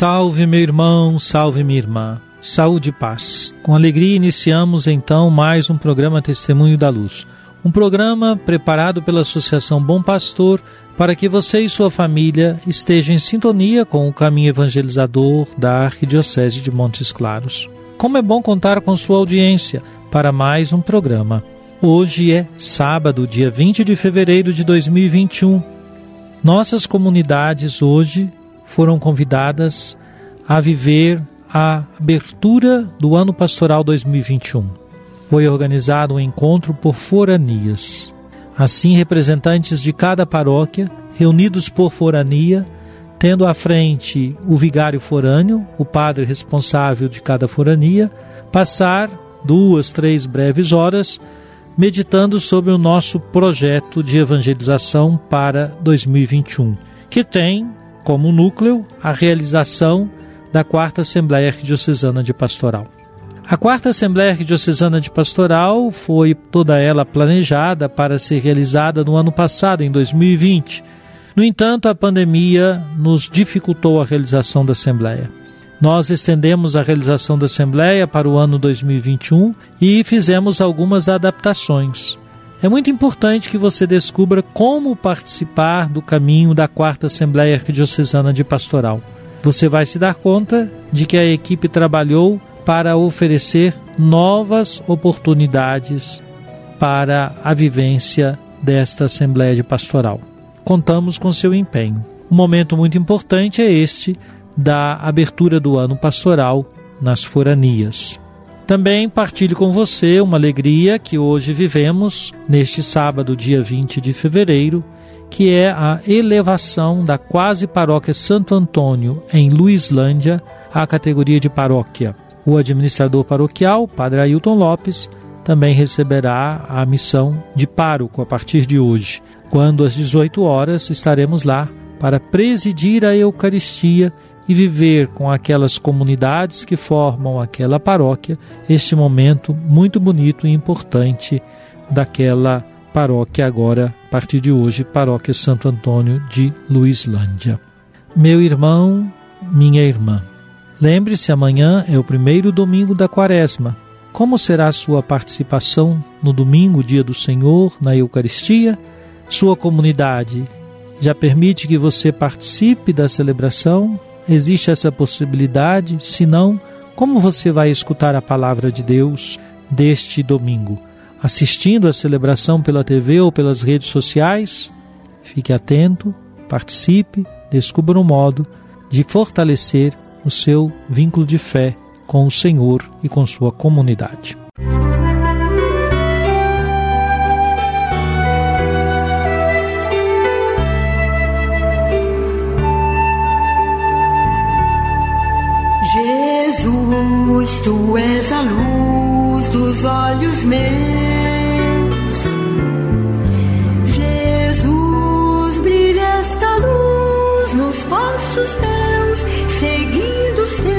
Salve, meu irmão, salve, minha irmã. Saúde e paz. Com alegria iniciamos então mais um programa Testemunho da Luz. Um programa preparado pela Associação Bom Pastor para que você e sua família estejam em sintonia com o caminho evangelizador da Arquidiocese de Montes Claros. Como é bom contar com sua audiência para mais um programa. Hoje é sábado, dia 20 de fevereiro de 2021. Nossas comunidades hoje foram convidadas a viver a abertura do ano pastoral 2021. Foi organizado um encontro por foranias. Assim, representantes de cada paróquia, reunidos por forania, tendo à frente o vigário forâneo, o padre responsável de cada forania, passar duas, três breves horas meditando sobre o nosso projeto de evangelização para 2021, que tem como núcleo a realização da Quarta Assembleia Arquidiocesana de Pastoral. A Quarta Assembleia Arquidiocesana de Pastoral foi toda ela planejada para ser realizada no ano passado, em 2020. No entanto, a pandemia nos dificultou a realização da Assembleia. Nós estendemos a realização da Assembleia para o ano 2021 e fizemos algumas adaptações. É muito importante que você descubra como participar do caminho da Quarta Assembleia Arquidiocesana de Pastoral. Você vai se dar conta de que a equipe trabalhou para oferecer novas oportunidades para a vivência desta Assembleia de Pastoral. Contamos com seu empenho. Um momento muito importante é este da abertura do ano pastoral nas foranias. Também partilho com você uma alegria que hoje vivemos neste sábado, dia 20 de fevereiro, que é a elevação da quase paróquia Santo Antônio em Luislândia à categoria de paróquia. O administrador paroquial, Padre Ailton Lopes, também receberá a missão de pároco a partir de hoje, quando às 18 horas estaremos lá para presidir a Eucaristia e viver com aquelas comunidades que formam aquela paróquia este momento muito bonito e importante daquela paróquia agora, a partir de hoje, paróquia Santo Antônio de Luislândia. Meu irmão, minha irmã, lembre-se, amanhã é o primeiro domingo da quaresma. Como será a sua participação no domingo, dia do Senhor, na Eucaristia? Sua comunidade já permite que você participe da celebração? Existe essa possibilidade? Se não, como você vai escutar a palavra de Deus deste domingo? Assistindo a celebração pela TV ou pelas redes sociais? Fique atento, participe, descubra um modo de fortalecer o seu vínculo de fé com o Senhor e com sua comunidade. Seguindo os teus.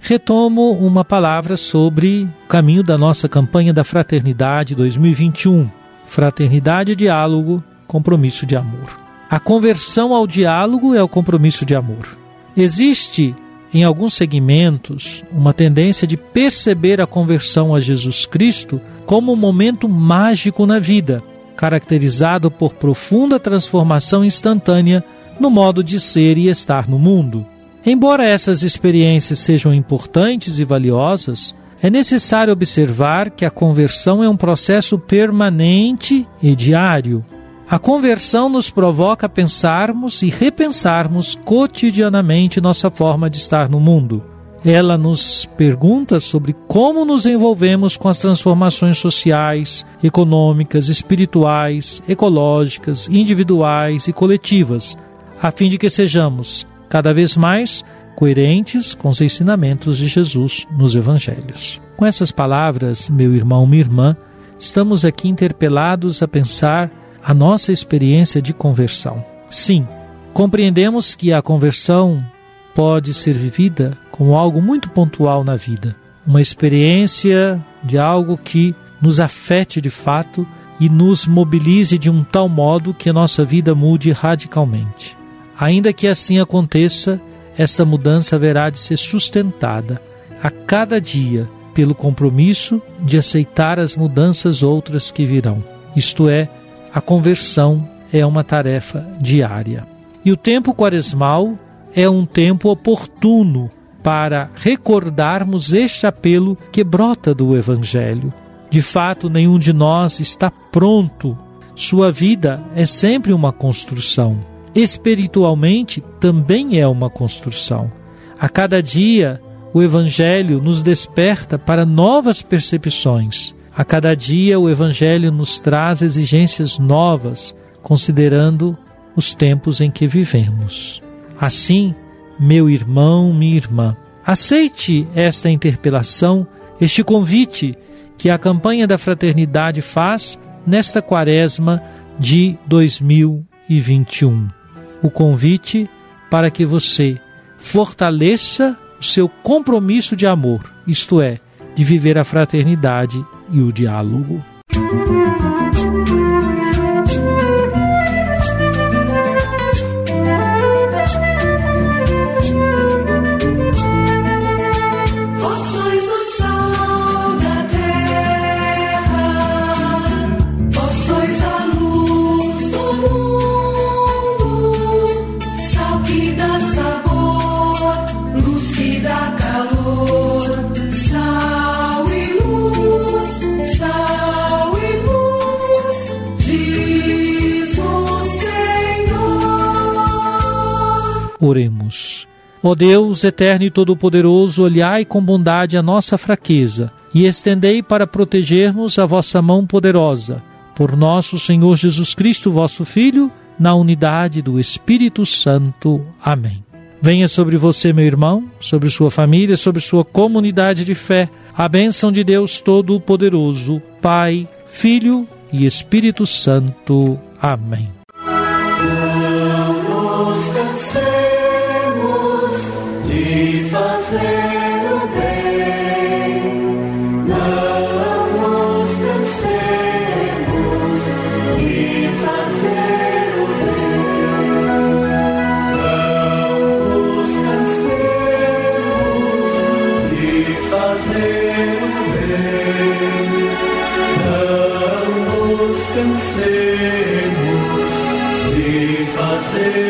Retomo uma palavra sobre o caminho da nossa campanha da Fraternidade 2021. Fraternidade, diálogo, compromisso de amor. A conversão ao diálogo é o compromisso de amor. Existe em alguns segmentos uma tendência de perceber a conversão a Jesus Cristo como um momento mágico na vida. Caracterizado por profunda transformação instantânea no modo de ser e estar no mundo. Embora essas experiências sejam importantes e valiosas, é necessário observar que a conversão é um processo permanente e diário. A conversão nos provoca pensarmos e repensarmos cotidianamente nossa forma de estar no mundo. Ela nos pergunta sobre como nos envolvemos com as transformações sociais, econômicas, espirituais, ecológicas, individuais e coletivas, a fim de que sejamos cada vez mais coerentes com os ensinamentos de Jesus nos evangelhos. Com essas palavras, meu irmão, minha irmã, estamos aqui interpelados a pensar a nossa experiência de conversão. Sim, compreendemos que a conversão pode ser vivida como algo muito pontual na vida, uma experiência de algo que nos afete de fato e nos mobilize de um tal modo que a nossa vida mude radicalmente. Ainda que assim aconteça, esta mudança haverá de ser sustentada a cada dia pelo compromisso de aceitar as mudanças outras que virão. Isto é, a conversão é uma tarefa diária. E o tempo quaresmal é um tempo oportuno para recordarmos este apelo que brota do Evangelho. De fato, nenhum de nós está pronto. Sua vida é sempre uma construção espiritualmente também é uma construção. A cada dia, o Evangelho nos desperta para novas percepções. A cada dia, o Evangelho nos traz exigências novas, considerando os tempos em que vivemos. Assim, meu irmão, minha irmã, aceite esta interpelação, este convite que a campanha da fraternidade faz nesta quaresma de 2021 o convite para que você fortaleça o seu compromisso de amor, isto é, de viver a fraternidade e o diálogo. Música Oremos. Ó Deus eterno e todo-poderoso, olhai com bondade a nossa fraqueza e estendei para protegermos a vossa mão poderosa. Por nosso Senhor Jesus Cristo, vosso Filho, na unidade do Espírito Santo. Amém. Venha sobre você, meu irmão, sobre sua família, sobre sua comunidade de fé, a bênção de Deus Todo-Poderoso, Pai, Filho e Espírito Santo. Amém. fazer.